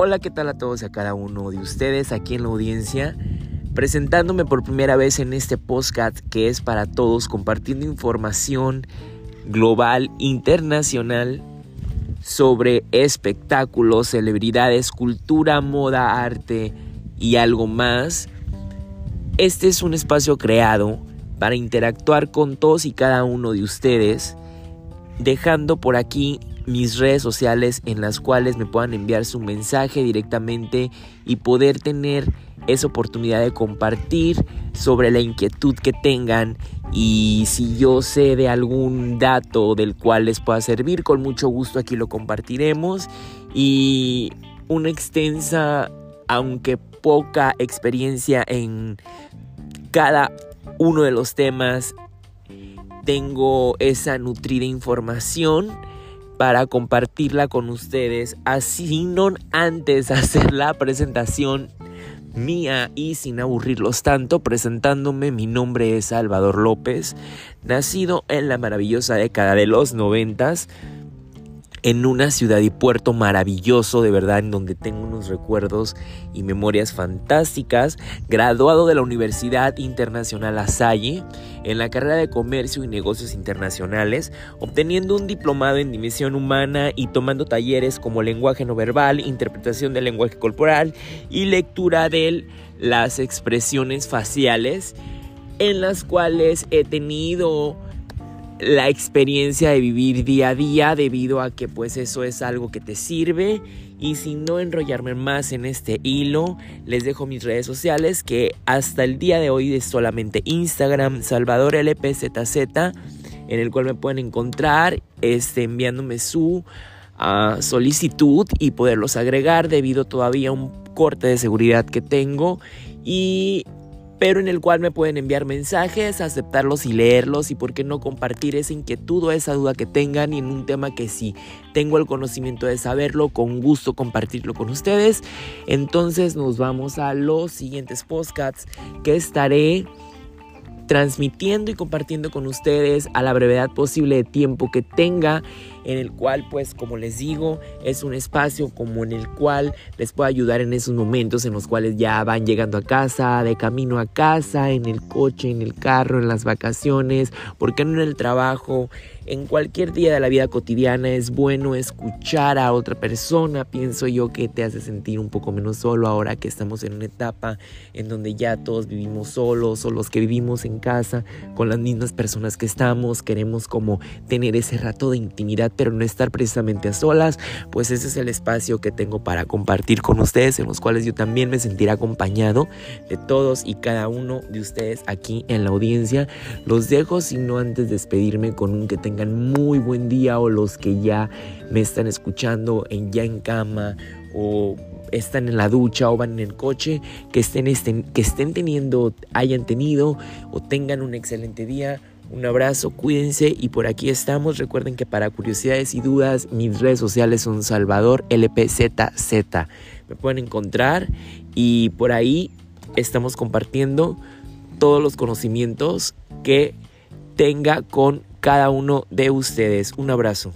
Hola, ¿qué tal a todos y a cada uno de ustedes aquí en la audiencia? Presentándome por primera vez en este podcast que es para todos, compartiendo información global, internacional sobre espectáculos, celebridades, cultura, moda, arte y algo más. Este es un espacio creado para interactuar con todos y cada uno de ustedes, dejando por aquí mis redes sociales en las cuales me puedan enviar su mensaje directamente y poder tener esa oportunidad de compartir sobre la inquietud que tengan. Y si yo sé de algún dato del cual les pueda servir, con mucho gusto aquí lo compartiremos. Y una extensa, aunque poca experiencia en cada uno de los temas, tengo esa nutrida información para compartirla con ustedes, así no antes hacer la presentación mía y sin aburrirlos tanto, presentándome, mi nombre es Salvador López, nacido en la maravillosa década de los noventas, en una ciudad y puerto maravilloso, de verdad, en donde tengo unos recuerdos y memorias fantásticas, graduado de la Universidad Internacional La Salle en la carrera de Comercio y Negocios Internacionales, obteniendo un diplomado en Dimensión Humana y tomando talleres como lenguaje no verbal, interpretación del lenguaje corporal y lectura de las expresiones faciales, en las cuales he tenido la experiencia de vivir día a día debido a que pues eso es algo que te sirve. Y sin no enrollarme más en este hilo les dejo mis redes sociales que hasta el día de hoy es solamente Instagram Salvador LPZZ en el cual me pueden encontrar este, enviándome su ah, solicitud y poderlos agregar debido todavía a un corte de seguridad que tengo. Y pero en el cual me pueden enviar mensajes, aceptarlos y leerlos y por qué no compartir esa inquietud o esa duda que tengan y en un tema que si tengo el conocimiento de saberlo, con gusto compartirlo con ustedes. Entonces nos vamos a los siguientes podcasts que estaré transmitiendo y compartiendo con ustedes a la brevedad posible de tiempo que tenga, en el cual pues como les digo es un espacio como en el cual les puedo ayudar en esos momentos en los cuales ya van llegando a casa, de camino a casa, en el coche, en el carro, en las vacaciones, porque no en el trabajo en cualquier día de la vida cotidiana es bueno escuchar a otra persona. Pienso yo que te hace sentir un poco menos solo ahora que estamos en una etapa en donde ya todos vivimos solos o los que vivimos en casa con las mismas personas que estamos. Queremos como tener ese rato de intimidad pero no estar precisamente a solas. Pues ese es el espacio que tengo para compartir con ustedes en los cuales yo también me sentiré acompañado de todos y cada uno de ustedes aquí en la audiencia. Los dejo sino antes de despedirme con un que tenga muy buen día o los que ya me están escuchando en ya en cama o están en la ducha o van en el coche, que estén, estén, que estén teniendo, hayan tenido o tengan un excelente día. Un abrazo, cuídense y por aquí estamos. Recuerden que para curiosidades y dudas mis redes sociales son Salvador LPZZ. Me pueden encontrar y por ahí estamos compartiendo todos los conocimientos que tenga con cada uno de ustedes. Un abrazo.